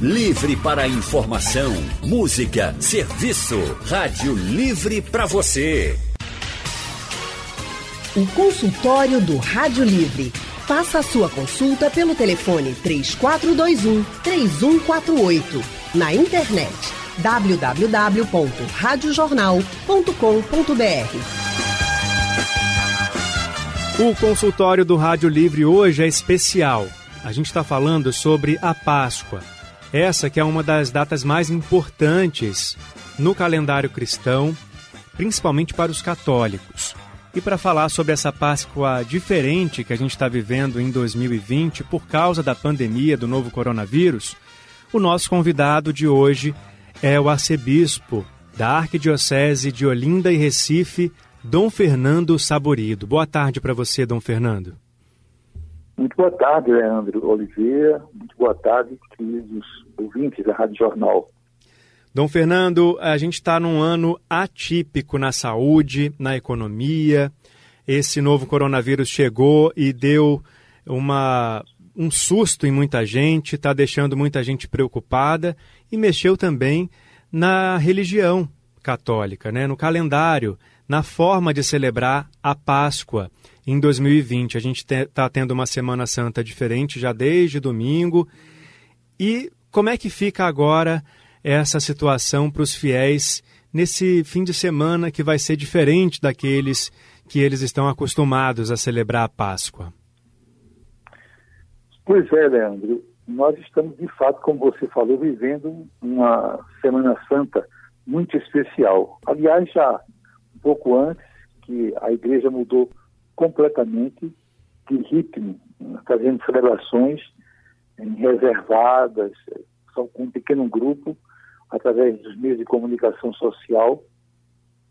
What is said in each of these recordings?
Livre para informação, música, serviço. Rádio Livre para você. O consultório do Rádio Livre. Faça a sua consulta pelo telefone 3421 3148. Na internet www.radiojornal.com.br. O consultório do Rádio Livre hoje é especial. A gente está falando sobre a Páscoa. Essa que é uma das datas mais importantes no calendário cristão, principalmente para os católicos. E para falar sobre essa Páscoa diferente que a gente está vivendo em 2020 por causa da pandemia do novo coronavírus, o nosso convidado de hoje é o arcebispo da Arquidiocese de Olinda e Recife, Dom Fernando Saborido. Boa tarde para você, Dom Fernando. Muito boa tarde, Leandro Oliveira. Muito boa tarde, queridos ouvintes da Rádio Jornal. Dom Fernando, a gente está num ano atípico na saúde, na economia. Esse novo coronavírus chegou e deu uma, um susto em muita gente, está deixando muita gente preocupada e mexeu também na religião católica, né? no calendário, na forma de celebrar a Páscoa em 2020. A gente está tendo uma Semana Santa diferente já desde domingo. E como é que fica agora essa situação para os fiéis nesse fim de semana que vai ser diferente daqueles que eles estão acostumados a celebrar a Páscoa? Pois é, Leandro. Nós estamos, de fato, como você falou, vivendo uma Semana Santa muito especial. Aliás, já um pouco antes que a igreja mudou completamente de ritmo, fazendo celebrações reservadas, só com um pequeno grupo, através dos meios de comunicação social.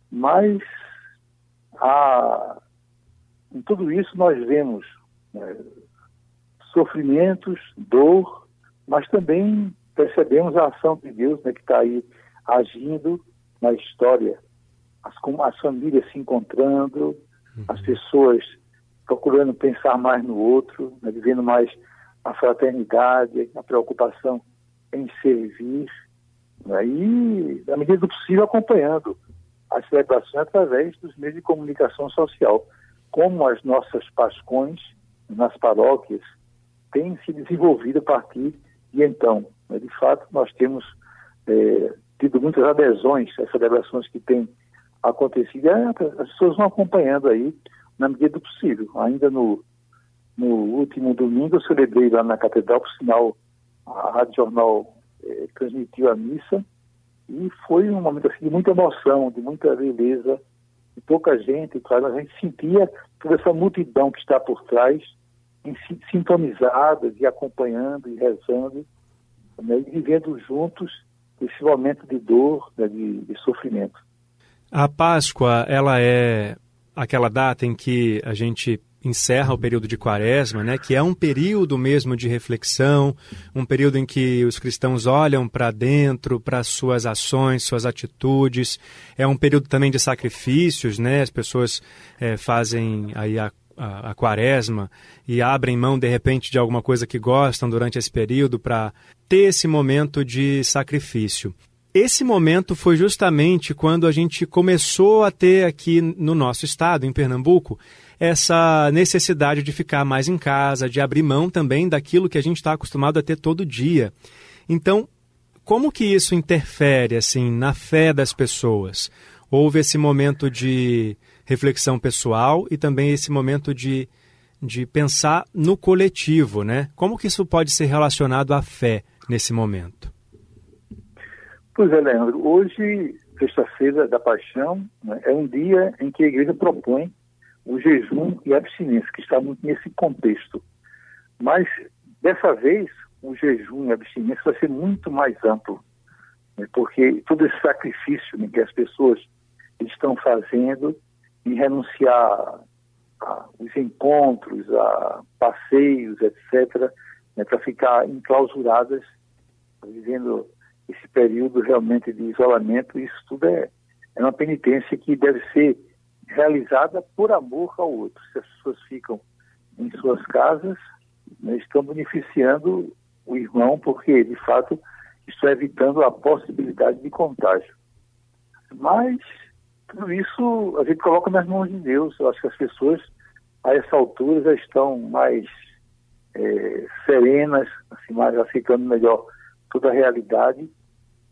Mas a, em tudo isso nós vemos né, sofrimentos, dor, mas também percebemos a ação de Deus né, que está aí agindo na história, as, as famílias se encontrando. As pessoas procurando pensar mais no outro, né, vivendo mais a fraternidade, a preocupação em servir, né, e, na medida do possível, acompanhando as celebrações através dos meios de comunicação social, como as nossas pascões nas paróquias têm se desenvolvido a partir de então. Né, de fato, nós temos é, tido muitas adesões às celebrações que têm acontecido. As pessoas vão acompanhando aí na medida do possível. Ainda no, no último domingo eu celebrei lá na Catedral, por sinal, a Rádio Jornal eh, transmitiu a missa e foi um momento assim, de muita emoção, de muita beleza, de pouca gente, claro, a gente sentia toda essa multidão que está por trás, em, sintonizadas e acompanhando e rezando, né, e vivendo juntos esse momento de dor, né, de, de sofrimento. A Páscoa, ela é aquela data em que a gente encerra o período de quaresma, né, que é um período mesmo de reflexão, um período em que os cristãos olham para dentro, para suas ações, suas atitudes. É um período também de sacrifícios, né, as pessoas é, fazem aí a, a, a, quaresma e abrem mão de repente de alguma coisa que gostam durante esse período para ter esse momento de sacrifício. Esse momento foi justamente quando a gente começou a ter aqui no nosso estado, em Pernambuco, essa necessidade de ficar mais em casa, de abrir mão também daquilo que a gente está acostumado a ter todo dia. Então, como que isso interfere assim na fé das pessoas? Houve esse momento de reflexão pessoal e também esse momento de, de pensar no coletivo, né? Como que isso pode ser relacionado à fé nesse momento? Pois é, Leandro. Hoje, sexta-feira da Paixão, né, é um dia em que a igreja propõe o jejum e a abstinência, que está muito nesse contexto. Mas, dessa vez, o jejum e a abstinência vai ser muito mais amplo, né, porque todo esse sacrifício né, que as pessoas estão fazendo em renunciar aos encontros, a passeios, etc., né, para ficar enclausuradas, vivendo esse período realmente de isolamento, isso tudo é, é uma penitência que deve ser realizada por amor ao outro. Se as pessoas ficam em suas casas, né, estão beneficiando o irmão, porque de fato isso evitando a possibilidade de contágio. Mas tudo isso a gente coloca nas mãos de Deus. Eu acho que as pessoas, a essa altura, já estão mais é, serenas, assim, mais aceitando melhor toda a realidade.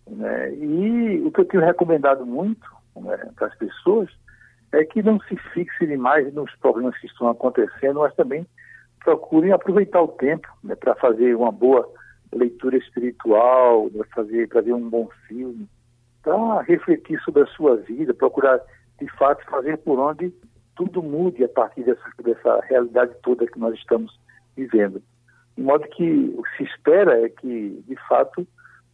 Né? E o que eu tenho recomendado muito né, para as pessoas é que não se fixe demais nos problemas que estão acontecendo, mas também procurem aproveitar o tempo né, para fazer uma boa leitura espiritual, né, fazer, para ver um bom filme, para refletir sobre a sua vida, procurar de fato fazer por onde tudo mude a partir dessa, dessa realidade toda que nós estamos vivendo. De modo que o que se espera é que, de fato,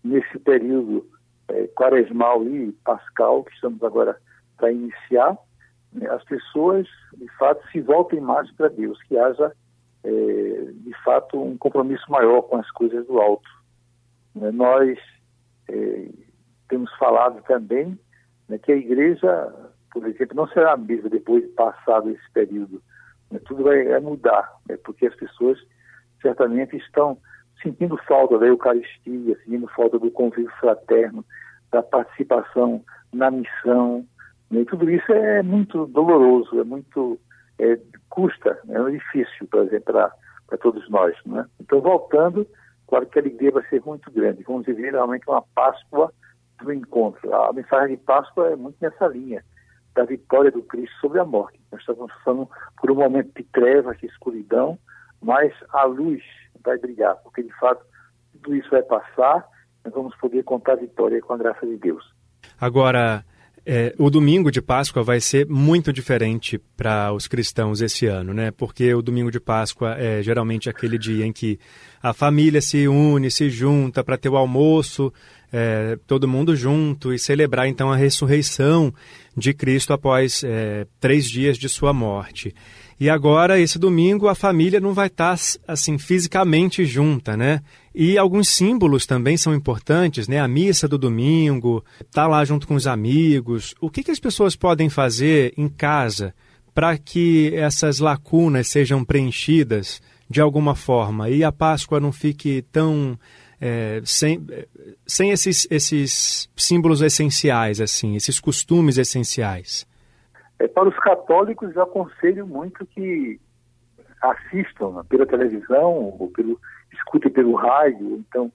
nesse período é, quaresmal e pascal que estamos agora para iniciar, né, as pessoas, de fato, se voltem mais para Deus, que haja, é, de fato, um compromisso maior com as coisas do alto. Né, nós é, temos falado também né, que a igreja, por exemplo, não será a mesma depois de passado esse período. Né, tudo vai, vai mudar, né, porque as pessoas certamente estão sentindo falta da Eucaristia, sentindo falta do convívio fraterno, da participação na missão. Né? Tudo isso é muito doloroso, é muito. É, custa, é difícil, exemplo, para todos nós. Né? Então, voltando, claro que a alegria vai ser muito grande. Vamos viver realmente uma Páscoa do encontro. A mensagem de Páscoa é muito nessa linha da vitória do Cristo sobre a morte. Nós estamos passando por um momento de trevas, de escuridão, mas a luz vai brilhar, porque de fato tudo isso vai passar, nós vamos poder contar a vitória com a graça de Deus. Agora, é, o domingo de Páscoa vai ser muito diferente para os cristãos esse ano, né? Porque o domingo de Páscoa é geralmente aquele dia em que a família se une, se junta para ter o almoço, é, todo mundo junto e celebrar então a ressurreição de Cristo após é, três dias de sua morte. E agora, esse domingo, a família não vai estar, assim, fisicamente junta, né? E alguns símbolos também são importantes, né? A missa do domingo, estar tá lá junto com os amigos. O que, que as pessoas podem fazer em casa para que essas lacunas sejam preenchidas de alguma forma e a Páscoa não fique tão é, sem, sem esses, esses símbolos essenciais, assim, esses costumes essenciais? É, para os católicos, eu aconselho muito que assistam né, pela televisão, ou pelo, escutem pelo rádio, então,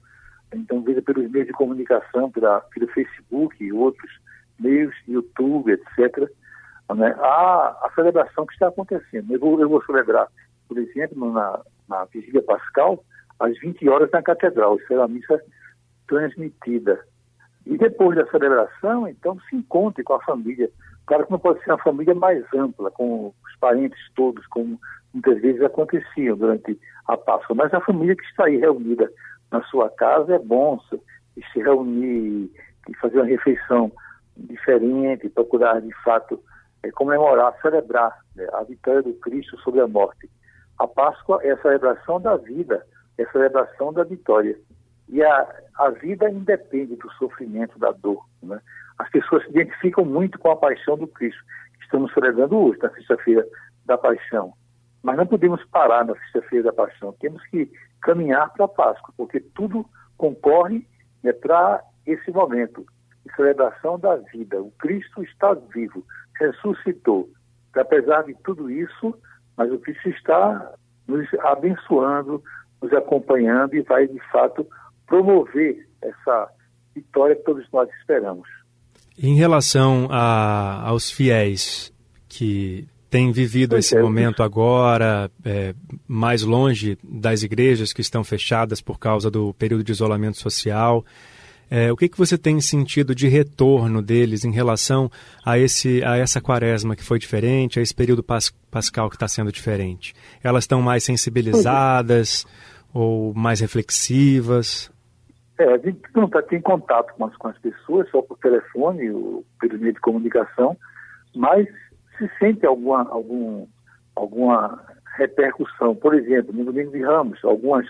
então veja pelos meios de comunicação, pela, pelo Facebook e outros meios, YouTube, etc., né, a, a celebração que está acontecendo. Eu vou, eu vou celebrar, por exemplo, na, na Vigília Pascal, às 20 horas na Catedral. Isso é uma missa transmitida. E depois da celebração, então, se encontre com a família Claro que não pode ser uma família mais ampla, com os parentes todos, como muitas vezes acontecia durante a Páscoa, mas a família que está aí reunida na sua casa é bom se reunir e fazer uma refeição diferente, procurar de fato é, comemorar, celebrar né, a vitória do Cristo sobre a morte. A Páscoa é a celebração da vida, é a celebração da vitória. E a, a vida independe do sofrimento, da dor. Né? As pessoas se identificam muito com a paixão do Cristo, estamos celebrando hoje, na sexta-feira da paixão. Mas não podemos parar na sexta-feira da paixão, temos que caminhar para a Páscoa, porque tudo concorre né, para esse momento de celebração da vida. O Cristo está vivo, ressuscitou. Apesar de tudo isso, mas o Cristo está nos abençoando, nos acompanhando e vai, de fato, promover essa vitória que todos nós esperamos. Em relação a, aos fiéis que têm vivido esse é, momento agora, é, mais longe das igrejas que estão fechadas por causa do período de isolamento social, é, o que, que você tem sentido de retorno deles em relação a, esse, a essa quaresma que foi diferente, a esse período pas, pascal que está sendo diferente? Elas estão mais sensibilizadas ou mais reflexivas? É, a gente não está tem contato com as, com as pessoas, só por telefone ou pelo meio de comunicação, mas se sente alguma, algum, alguma repercussão. Por exemplo, no Domingo de Ramos, algumas,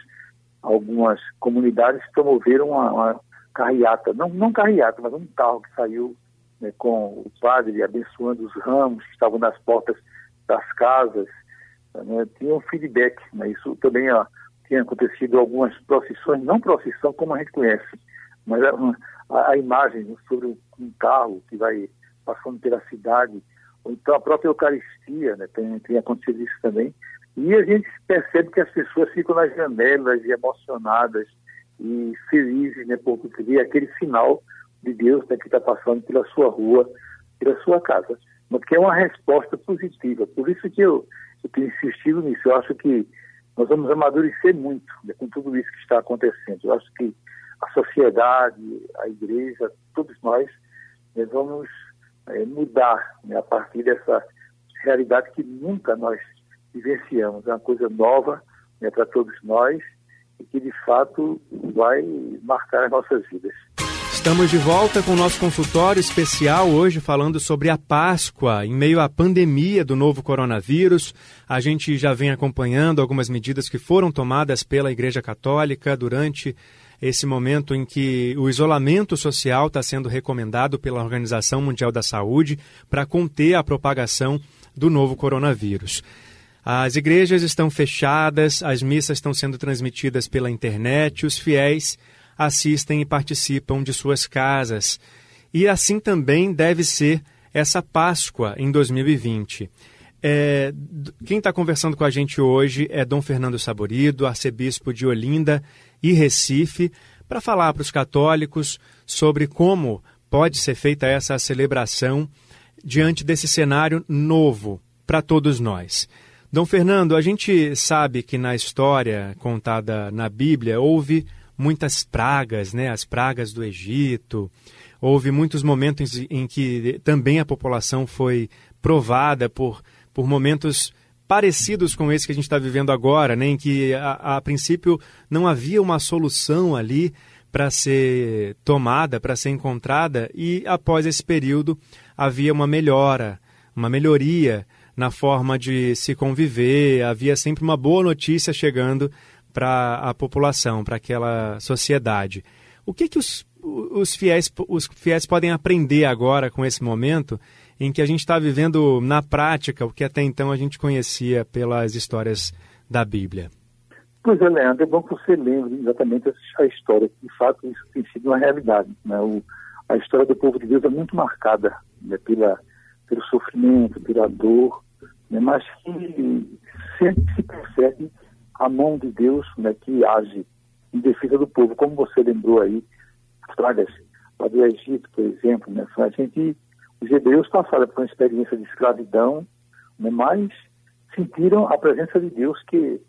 algumas comunidades promoveram uma, uma carreata, não, não carreata, mas um carro que saiu né, com o padre abençoando os ramos que estavam nas portas das casas. Né, tinha um feedback, né, isso também ó, tinha acontecido algumas procissões, não procissão como a gente conhece, mas a, a, a imagem sobre um carro que vai passando pela cidade, ou então a própria Eucaristia, né, tem, tem acontecido isso também, e a gente percebe que as pessoas ficam nas janelas e emocionadas e felizes, né, por ver aquele sinal de Deus né, que está passando pela sua rua, pela sua casa. Mas que é uma resposta positiva. Por isso que eu, eu tenho insistido nisso. Eu acho que nós vamos amadurecer muito né, com tudo isso que está acontecendo. Eu acho que a sociedade, a igreja, todos nós, né, vamos é, mudar né, a partir dessa realidade que nunca nós vivenciamos. É uma coisa nova né, para todos nós e que, de fato, vai marcar as nossas vidas. Estamos de volta com o nosso consultório especial hoje falando sobre a Páscoa em meio à pandemia do novo coronavírus. A gente já vem acompanhando algumas medidas que foram tomadas pela Igreja Católica durante esse momento em que o isolamento social está sendo recomendado pela Organização Mundial da Saúde para conter a propagação do novo coronavírus. As igrejas estão fechadas, as missas estão sendo transmitidas pela internet, os fiéis assistem e participam de suas casas. E assim também deve ser essa Páscoa em 2020. É, quem está conversando com a gente hoje é Dom Fernando Saborido, arcebispo de Olinda e Recife, para falar para os católicos sobre como pode ser feita essa celebração diante desse cenário novo para todos nós. Dom Fernando, a gente sabe que na história contada na Bíblia houve muitas pragas, né? As pragas do Egito. Houve muitos momentos em que também a população foi provada por, por momentos parecidos com esse que a gente está vivendo agora, né? em que a, a princípio não havia uma solução ali para ser tomada, para ser encontrada, e após esse período havia uma melhora, uma melhoria na forma de se conviver, havia sempre uma boa notícia chegando para a população, para aquela sociedade. O que, que os, os, fiéis, os fiéis podem aprender agora com esse momento em que a gente está vivendo na prática o que até então a gente conhecia pelas histórias da Bíblia? Pois é, Leandro, é bom que você lembre exatamente a história, de fato isso tem sido uma realidade. Né? O, a história do povo de Deus é muito marcada né? Pela, pelo sofrimento, pela dor, né? mas que sempre se percebe a mão de Deus né, que age em defesa do povo, como você lembrou aí, as pragas lá do Egito, por exemplo, né, a gente, os hebreus passaram por uma experiência de escravidão, né, mas sentiram a presença de Deus que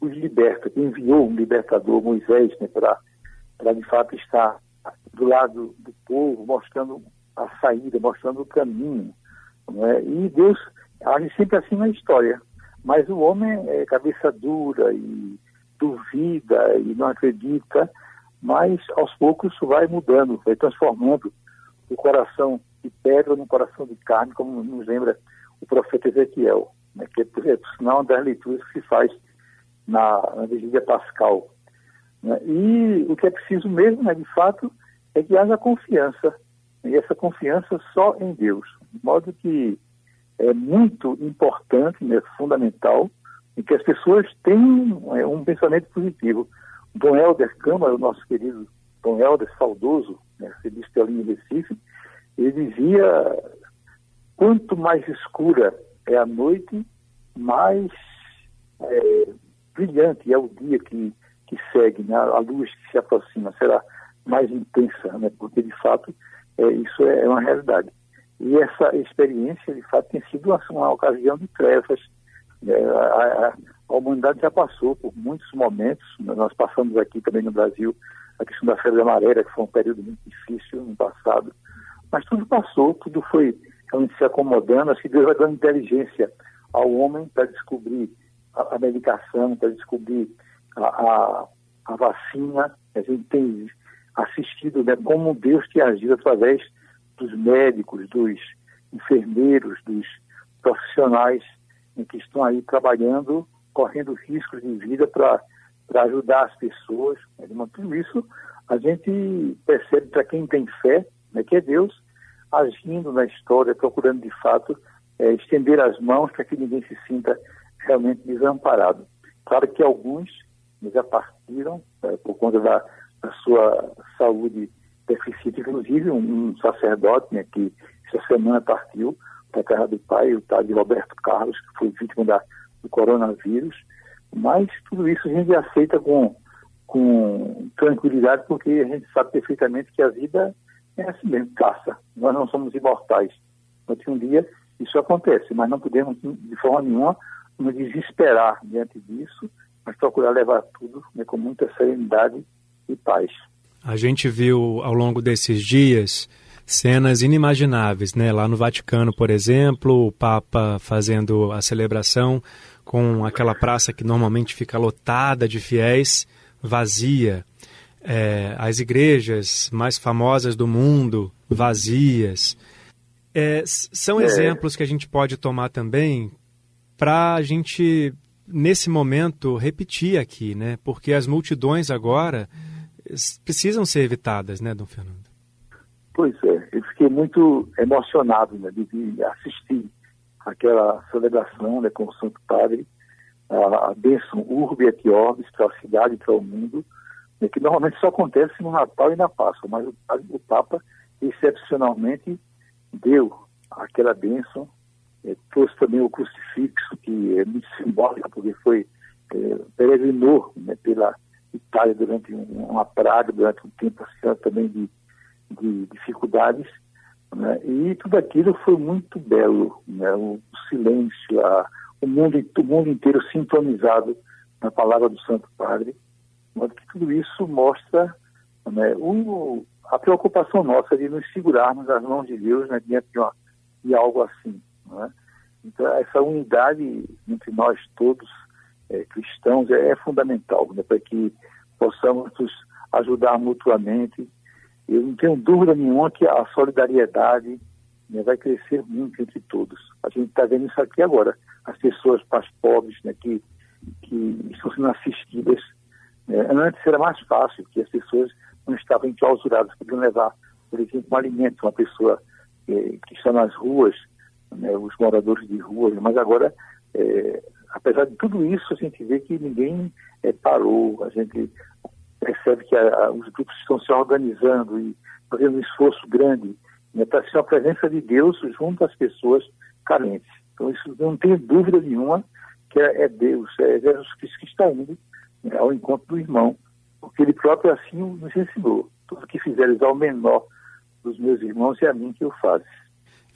os liberta, que enviou um libertador, Moisés, né, para de fato estar do lado do povo, mostrando a saída, mostrando o caminho. Né? E Deus age sempre assim na história. Mas o homem é cabeça dura e duvida e não acredita, mas aos poucos isso vai mudando, vai transformando o coração de pedra no coração de carne, como nos lembra o profeta Ezequiel, né, que é, por sinal, uma das leituras que se faz na, na vigília pascal. Né? E o que é preciso mesmo, né, de fato, é que haja confiança, e essa confiança só em Deus, de modo que é muito importante, né, fundamental, e que as pessoas tenham é, um pensamento positivo. Dom Helder Câmara, o nosso querido Dom Helder, saudoso, né, de em Recife, ele dizia, quanto mais escura é a noite, mais é, brilhante é o dia que, que segue, né, a luz que se aproxima, será mais intensa, né, porque de fato é, isso é uma realidade. E essa experiência, de fato, tem sido uma, ocasião de trevas. É, a, a, humanidade já passou por muitos momentos. Nós passamos aqui também no Brasil a questão da febre amarela, que foi um período muito difícil no passado. Mas tudo passou, tudo foi realmente se acomodando. Acho que Deus vai dando inteligência ao homem para descobrir a, a medicação, para descobrir a, a, a, vacina. A gente tem assistido né, como Deus tem agido através dos médicos, dos enfermeiros, dos profissionais que estão aí trabalhando, correndo riscos de vida para ajudar as pessoas. Né? Tudo isso a gente percebe para quem tem fé, né, que é Deus agindo na história, procurando de fato é, estender as mãos para que ninguém se sinta realmente desamparado. Claro que alguns já partiram é, por conta da, da sua saúde Inclusive, um, um sacerdote né, que essa semana partiu para a terra do pai, o tal de Roberto Carlos, que foi vítima da, do coronavírus. Mas tudo isso a gente aceita com, com tranquilidade, porque a gente sabe perfeitamente que a vida é assim mesmo, caça. Nós não somos imortais. Então, um dia isso acontece, mas não podemos, de forma nenhuma, nos desesperar diante disso, mas procurar levar tudo né, com muita serenidade e paz. A gente viu ao longo desses dias cenas inimagináveis, né? Lá no Vaticano, por exemplo, o Papa fazendo a celebração com aquela praça que normalmente fica lotada de fiéis, vazia. É, as igrejas mais famosas do mundo, vazias. É, são é. exemplos que a gente pode tomar também para a gente, nesse momento, repetir aqui, né? Porque as multidões agora precisam ser evitadas, né, Dom Fernando? Pois é, eu fiquei muito emocionado né, de assistir aquela celebração né, com o Santo Padre, a, a bênção Urbi et Orbis para a cidade e para o mundo, né, que normalmente só acontece no Natal e na Páscoa, mas o, o Papa excepcionalmente deu aquela bênção, é, trouxe também o crucifixo, que é muito simbólico, porque foi, é, peregrinou né, pela Itália durante um, uma praga, durante um tempo assim, também de de dificuldades, né? e tudo aquilo foi muito belo, né? o silêncio, a, o, mundo, o mundo inteiro sintonizado na palavra do Santo Padre, que tudo isso mostra né, a preocupação nossa de nos segurarmos nas mãos de Deus né, diante de, uma, de algo assim. Né? Então, essa unidade entre nós todos, é, cristãos, é, é fundamental né, para que possamos nos ajudar mutuamente eu não tenho dúvida nenhuma que a solidariedade né, vai crescer muito entre todos. A gente está vendo isso aqui agora. As pessoas mais pobres né, que, que estão sendo assistidas. Né, antes era mais fácil, porque as pessoas não estavam enclausuradas, podiam levar, por exemplo, um alimento, uma pessoa é, que está nas ruas, né, os moradores de ruas, mas agora, é, apesar de tudo isso, a gente vê que ninguém é, parou, a gente percebe que a, a, os grupos estão se organizando e fazendo um esforço grande né, para ser a presença de Deus junto às pessoas carentes. Então, isso não tem dúvida nenhuma que é, é Deus, é Jesus Cristo que está indo né, ao encontro do irmão, porque ele próprio assim nos ensinou. Tudo que fizeres ao menor dos meus irmãos é a mim que eu faço.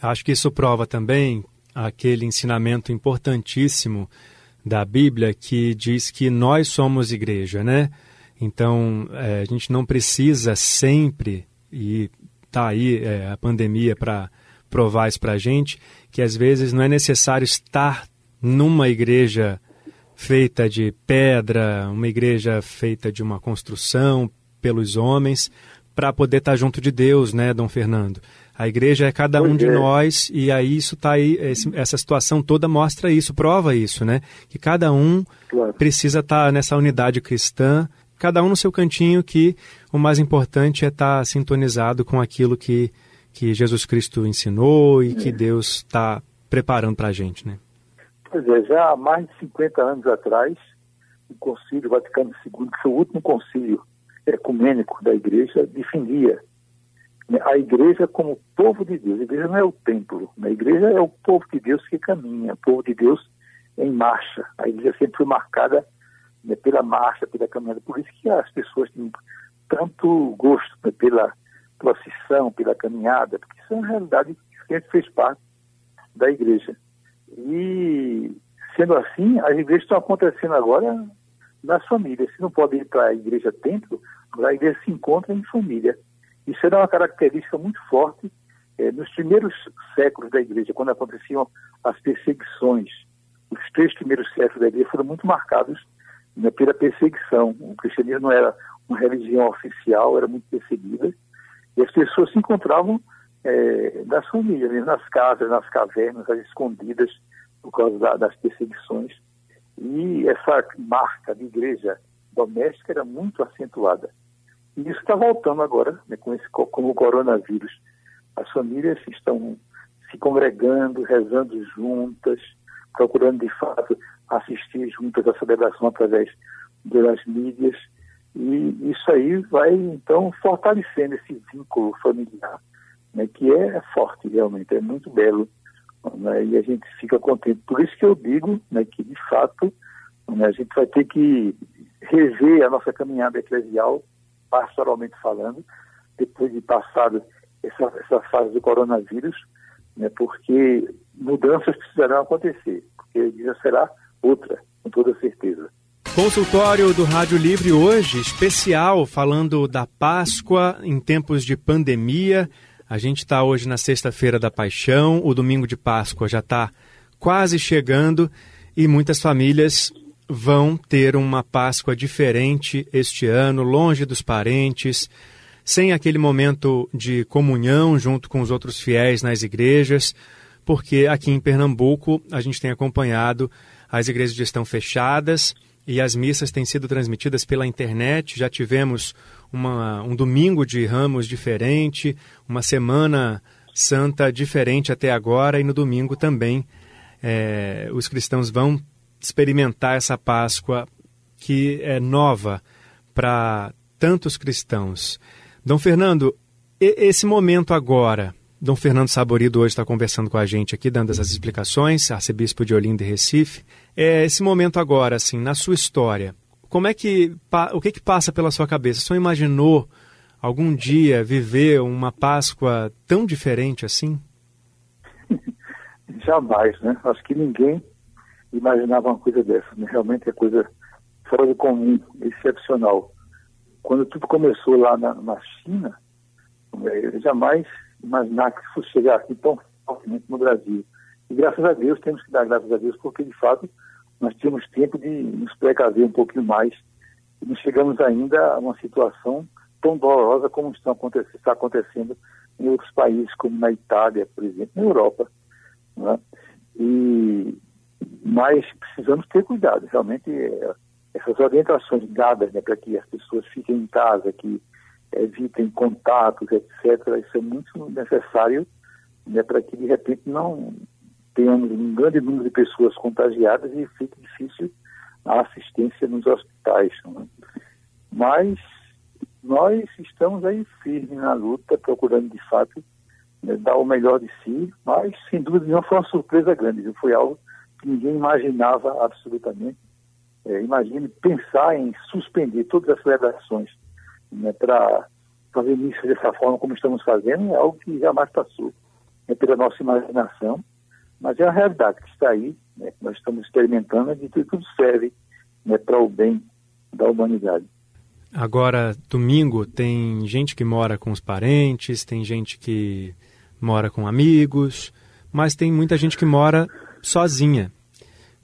Acho que isso prova também aquele ensinamento importantíssimo da Bíblia que diz que nós somos igreja, né? Então, é, a gente não precisa sempre, e está aí é, a pandemia para provar isso para a gente, que às vezes não é necessário estar numa igreja feita de pedra, uma igreja feita de uma construção pelos homens, para poder estar tá junto de Deus, né, Dom Fernando? A igreja é cada um de é. nós e aí isso está aí, essa situação toda mostra isso, prova isso, né? Que cada um precisa estar tá nessa unidade cristã cada um no seu cantinho, que o mais importante é estar tá sintonizado com aquilo que, que Jesus Cristo ensinou e que é. Deus está preparando para a gente, né? Pois é, já há mais de 50 anos atrás, o Concílio Vaticano II, que foi o último concílio ecumênico da Igreja, defendia a Igreja como povo de Deus. A Igreja não é o templo, né? a Igreja é o povo de Deus que caminha, o povo de Deus em marcha. A Igreja sempre foi marcada né, pela marcha, pela caminhada. Por isso que as pessoas têm tanto gosto né, pela procissão, pela caminhada, porque isso é uma realidade que gente fez parte da igreja. E, sendo assim, as igrejas estão acontecendo agora nas famílias. Se não pode ir para a igreja templo, a igreja se encontra em família. Isso era uma característica muito forte eh, nos primeiros séculos da igreja, quando aconteciam as perseguições. Os três primeiros séculos da igreja foram muito marcados né, pela perseguição. O cristianismo não era uma religião oficial, era muito perseguida, e as pessoas se encontravam é, nas famílias, nas casas, nas cavernas, as escondidas, por causa da, das perseguições. E essa marca de igreja doméstica era muito acentuada. E isso está voltando agora, né, com, esse, com o coronavírus. As famílias estão se congregando, rezando juntas, procurando de fato assistir juntas à celebração através das mídias. E isso aí vai, então, fortalecendo esse vínculo familiar, né, que é forte realmente, é muito belo. Né, e a gente fica contente. Por isso que eu digo né, que, de fato, né, a gente vai ter que rever a nossa caminhada eclesial, pastoralmente falando, depois de passado essa, essa fase do coronavírus, né, porque mudanças precisarão acontecer, porque a vida será outra, com toda certeza. Consultório do Rádio Livre hoje, especial, falando da Páscoa em tempos de pandemia. A gente está hoje na Sexta-feira da Paixão, o domingo de Páscoa já está quase chegando e muitas famílias vão ter uma Páscoa diferente este ano, longe dos parentes, sem aquele momento de comunhão junto com os outros fiéis nas igrejas, porque aqui em Pernambuco a gente tem acompanhado as igrejas estão fechadas e as missas têm sido transmitidas pela internet. Já tivemos uma, um domingo de ramos diferente, uma semana santa diferente até agora, e no domingo também é, os cristãos vão experimentar essa Páscoa que é nova para tantos cristãos. Dom Fernando, esse momento agora, Dom Fernando Saborido hoje está conversando com a gente aqui, dando essas explicações, arcebispo de Olinda e Recife. É, esse momento agora, assim, na sua história, como é que, o que que passa pela sua cabeça? Você imaginou algum dia viver uma Páscoa tão diferente assim? Jamais, né? Acho que ninguém imaginava uma coisa dessa. Né? Realmente é coisa fora do comum, excepcional. Quando tudo começou lá na, na China, eu jamais imaginar que fosse chegar aqui tão fortemente no Brasil. E graças a Deus, temos que dar graças a Deus, porque de fato nós tínhamos tempo de nos precaver um pouquinho mais e não chegamos ainda a uma situação tão dolorosa como está acontecendo, está acontecendo em outros países, como na Itália, por exemplo, na Europa. Né? E, mas precisamos ter cuidado, realmente, é, essas orientações dadas né, para que as pessoas fiquem em casa, que evitem contatos, etc., isso é muito necessário né, para que, de repente, não tenhamos um grande número de pessoas contagiadas e fique difícil a assistência nos hospitais. Né? Mas nós estamos aí firmes na luta, procurando, de fato, né, dar o melhor de si, mas, sem dúvida não foi uma surpresa grande, viu? foi algo que ninguém imaginava absolutamente. É, imagine pensar em suspender todas as celebrações né, para fazer isso dessa forma como estamos fazendo é algo que jamais passou né, pela nossa imaginação, mas é a realidade que está aí, né, que nós estamos experimentando e que tudo serve né, para o bem da humanidade. Agora, domingo, tem gente que mora com os parentes, tem gente que mora com amigos, mas tem muita gente que mora sozinha.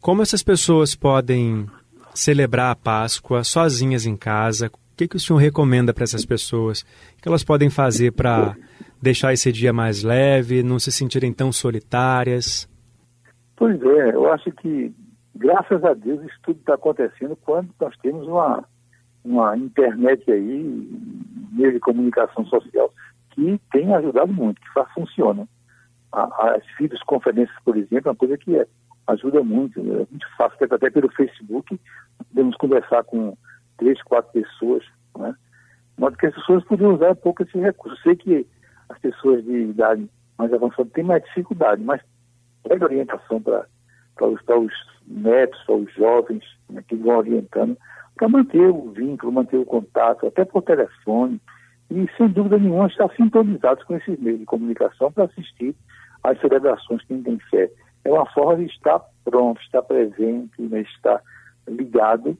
Como essas pessoas podem celebrar a Páscoa sozinhas em casa? que, que o senhor recomenda para essas pessoas? O que elas podem fazer para deixar esse dia mais leve, não se sentirem tão solitárias? Pois é, eu acho que, graças a Deus, isso tudo está acontecendo quando nós temos uma, uma internet aí, meio de comunicação social, que tem ajudado muito, que faz, As videoconferências, por exemplo, é uma coisa que é, ajuda muito, é muito fácil, até pelo Facebook, podemos conversar com três, quatro pessoas, né? Modo que as pessoas podiam usar um pouco esse recurso. Eu sei que as pessoas de idade mais avançada têm mais dificuldade, mas pega orientação para os, os netos, para os jovens né, que vão orientando, para manter o vínculo, manter o contato, até por telefone, e sem dúvida nenhuma estar sintonizados com esses meios de comunicação para assistir às celebrações que tem fé. É uma forma de estar pronto, estar presente, né, estar ligado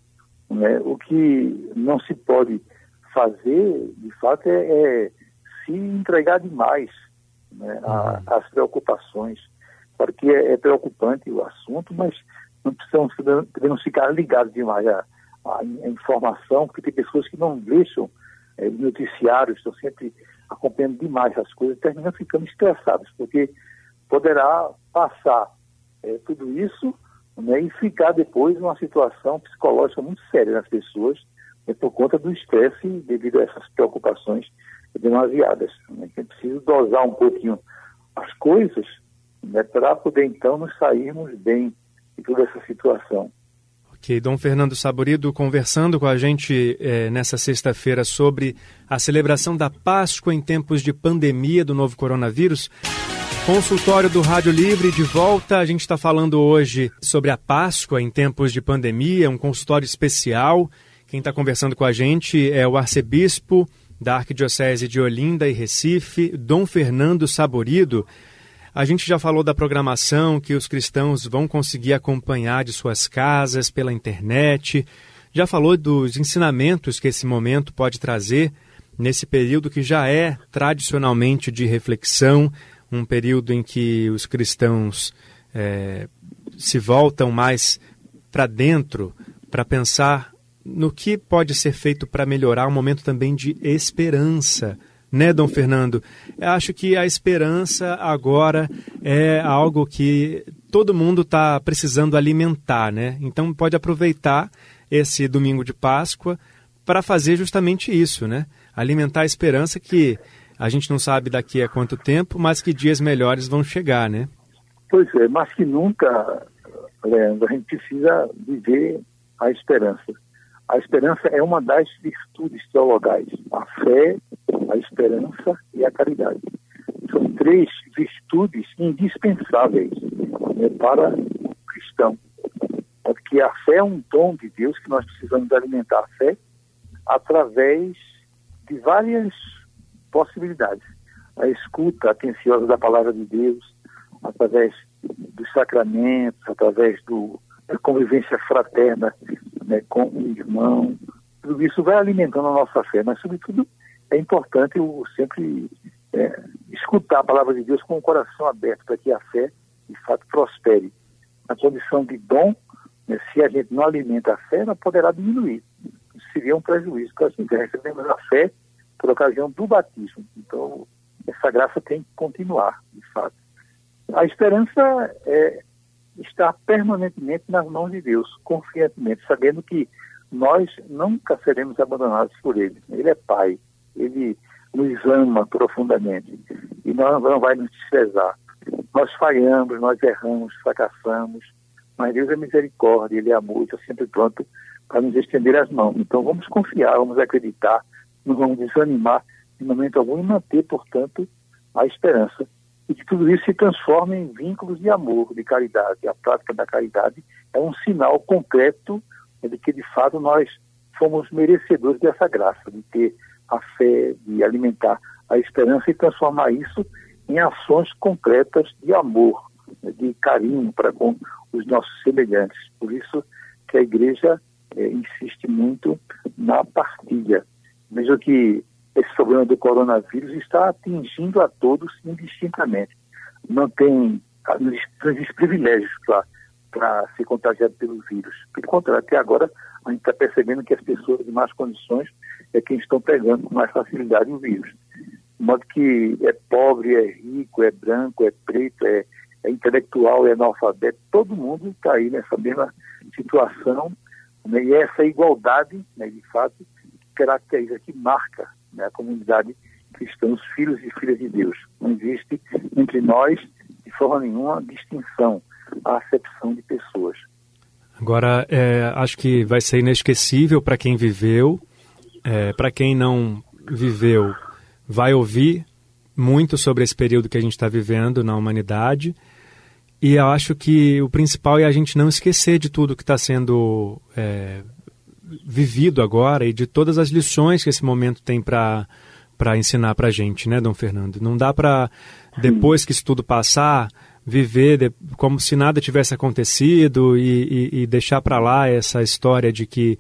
né? O que não se pode fazer, de fato, é, é se entregar demais né, uhum. às preocupações. Claro que é, é, preocupante o assunto, mas não precisamos, devemos ficar ligados demais à, à, informação, porque tem pessoas que não deixam é, noticiários, estão sempre acompanhando demais as coisas, terminam ficando estressados, porque poderá passar é, tudo isso né, e ficar depois numa situação psicológica muito séria nas pessoas né, por conta do estresse devido a essas preocupações demasiadas. Né, é preciso dosar um pouquinho as coisas né, para poder então nos sairmos bem de toda essa situação. Ok, Dom Fernando Saborido conversando com a gente é, nessa sexta-feira sobre a celebração da Páscoa em tempos de pandemia do novo coronavírus. Consultório do Rádio Livre de volta. A gente está falando hoje sobre a Páscoa em tempos de pandemia, um consultório especial. Quem está conversando com a gente é o arcebispo da Arquidiocese de Olinda e Recife, Dom Fernando Saborido. A gente já falou da programação que os cristãos vão conseguir acompanhar de suas casas pela internet. Já falou dos ensinamentos que esse momento pode trazer nesse período que já é tradicionalmente de reflexão, um período em que os cristãos é, se voltam mais para dentro para pensar no que pode ser feito para melhorar um momento também de esperança né, Dom Fernando? Eu acho que a esperança agora é algo que todo mundo está precisando alimentar, né? Então pode aproveitar esse domingo de Páscoa para fazer justamente isso, né? Alimentar a esperança que a gente não sabe daqui a quanto tempo, mas que dias melhores vão chegar, né? Pois é, mas que nunca, Leandro, a gente precisa viver a esperança. A esperança é uma das virtudes teologais. A fé, a esperança e a caridade. São três virtudes indispensáveis né, para o cristão. Porque a fé é um dom de Deus que nós precisamos alimentar a fé através de várias possibilidades. A escuta atenciosa da palavra de Deus, através dos sacramentos, através do, da convivência fraterna né, com o irmão. Tudo isso vai alimentando a nossa fé, mas, sobretudo, é importante eu sempre é, escutar a palavra de Deus com o coração aberto para que a fé, de fato, prospere. Na condição de dom, né, se a gente não alimenta a fé, ela poderá diminuir. Isso seria um prejuízo para a gente. Recebemos a fé por ocasião do batismo. Então, essa graça tem que continuar, de fato. A esperança é estar permanentemente nas mãos de Deus, confiantemente, sabendo que nós nunca seremos abandonados por Ele. Ele é Pai, ele nos ama profundamente e não, não vai nos desprezar. Nós falhamos, nós erramos, fracassamos, mas Deus é misericórdia, Ele é amor, está sempre pronto para nos estender as mãos. Então vamos confiar, vamos acreditar, não vamos desanimar em momento algum e manter, portanto, a esperança. E que tudo isso se transforme em vínculos de amor, de caridade. A prática da caridade é um sinal concreto de que, de fato, nós fomos merecedores dessa graça, de ter a fé, de alimentar a esperança e transformar isso em ações concretas de amor, de carinho para com os nossos semelhantes. Por isso que a igreja é, insiste muito na partilha. Mesmo que esse problema do coronavírus está atingindo a todos indistintamente. Não tem, não privilégios para ser contagiado pelo vírus. Pelo contrário, até agora a gente está percebendo que as pessoas de más condições é quem estão pegando com mais facilidade o vírus. De modo que é pobre, é rico, é branco, é preto, é, é intelectual, é analfabeto, todo mundo está aí nessa mesma situação. Né? E essa igualdade, né, de fato, caracteriza, que marca né, a comunidade cristã, os filhos e filhas de Deus. Não existe entre nós, de forma nenhuma, distinção, a acepção de pessoas. Agora, é, acho que vai ser inesquecível para quem viveu, é, para quem não viveu, vai ouvir muito sobre esse período que a gente está vivendo na humanidade. E eu acho que o principal é a gente não esquecer de tudo que está sendo é, vivido agora e de todas as lições que esse momento tem para para ensinar para a gente, né, Dom Fernando? Não dá para depois que isso tudo passar viver de, como se nada tivesse acontecido e, e, e deixar para lá essa história de que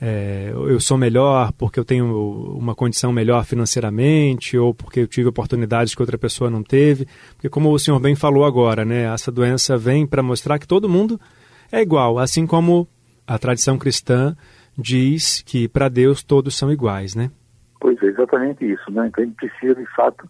é, eu sou melhor porque eu tenho uma condição melhor financeiramente ou porque eu tive oportunidades que outra pessoa não teve. Porque como o senhor bem falou agora, né, essa doença vem para mostrar que todo mundo é igual, assim como a tradição cristã diz que para Deus todos são iguais, né? Pois é, exatamente isso, né? Então a gente precisa de fato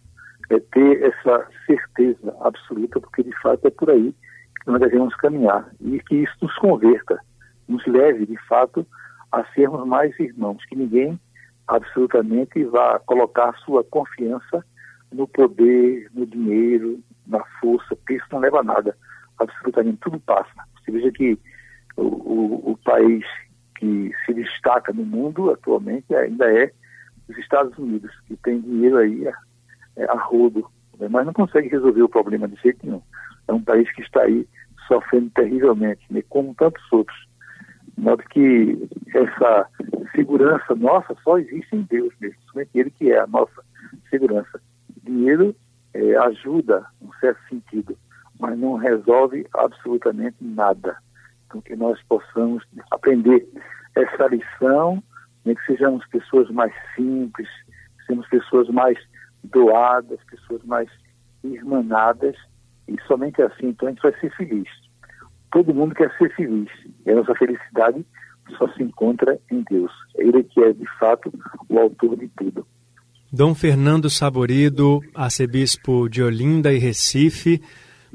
é ter essa certeza absoluta, porque de fato é por aí que nós devemos caminhar e que isso nos converta, nos leve de fato a sermos mais irmãos, que ninguém absolutamente vá colocar sua confiança no poder, no dinheiro, na força, porque isso não leva a nada, absolutamente tudo passa. Você veja que o, o, o país que se destaca no mundo atualmente ainda é os Estados Unidos, que tem dinheiro aí a, é, a rodo, né? mas não consegue resolver o problema de jeito nenhum. É um país que está aí sofrendo terrivelmente, né? como tantos outros. De modo que essa segurança nossa só existe em Deus mesmo, somente Ele que é a nossa segurança. Dinheiro é, ajuda, num certo sentido, mas não resolve absolutamente nada. Então, que nós possamos aprender essa lição, né, que sejamos pessoas mais simples, sejamos pessoas mais doadas, pessoas mais irmanadas, e somente assim então a gente vai ser feliz. Todo mundo quer ser feliz, e a nossa felicidade só se encontra em Deus. Ele que é, de fato, o autor de tudo. Dom Fernando Saborido, arcebispo de Olinda e Recife,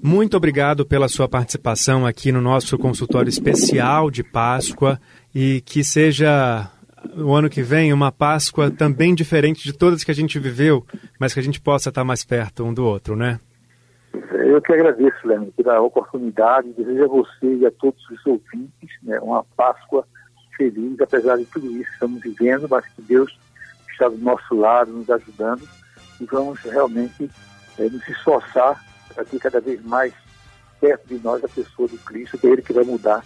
muito obrigado pela sua participação aqui no nosso consultório especial de Páscoa e que seja o ano que vem uma Páscoa também diferente de todas que a gente viveu, mas que a gente possa estar mais perto um do outro, né? Eu que agradeço, Lênin, pela oportunidade. Desejo a você e a todos os ouvintes né, uma Páscoa feliz, apesar de tudo isso que estamos vivendo, mas que Deus está do nosso lado, nos ajudando, e vamos realmente é, nos esforçar ter cada vez mais perto de nós a pessoa do Cristo, que é Ele que vai mudar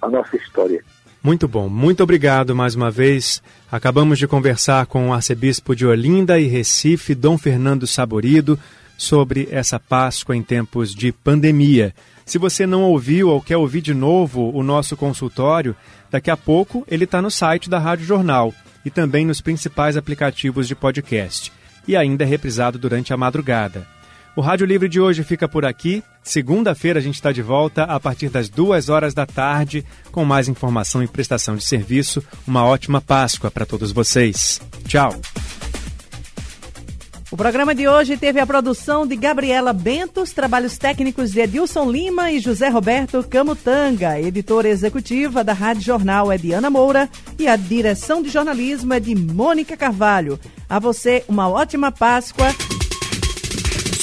a nossa história. Muito bom, muito obrigado mais uma vez. Acabamos de conversar com o arcebispo de Olinda e Recife, Dom Fernando Saborido, sobre essa Páscoa em tempos de pandemia. Se você não ouviu ou quer ouvir de novo o nosso consultório, daqui a pouco ele está no site da Rádio Jornal e também nos principais aplicativos de podcast. E ainda é reprisado durante a madrugada. O Rádio Livre de hoje fica por aqui. Segunda-feira a gente está de volta a partir das duas horas da tarde com mais informação e prestação de serviço. Uma ótima Páscoa para todos vocês. Tchau. O programa de hoje teve a produção de Gabriela Bentos, trabalhos técnicos de Edilson Lima e José Roberto Camutanga. Editora executiva da Rádio Jornal é Diana Moura e a direção de jornalismo é de Mônica Carvalho. A você, uma ótima Páscoa.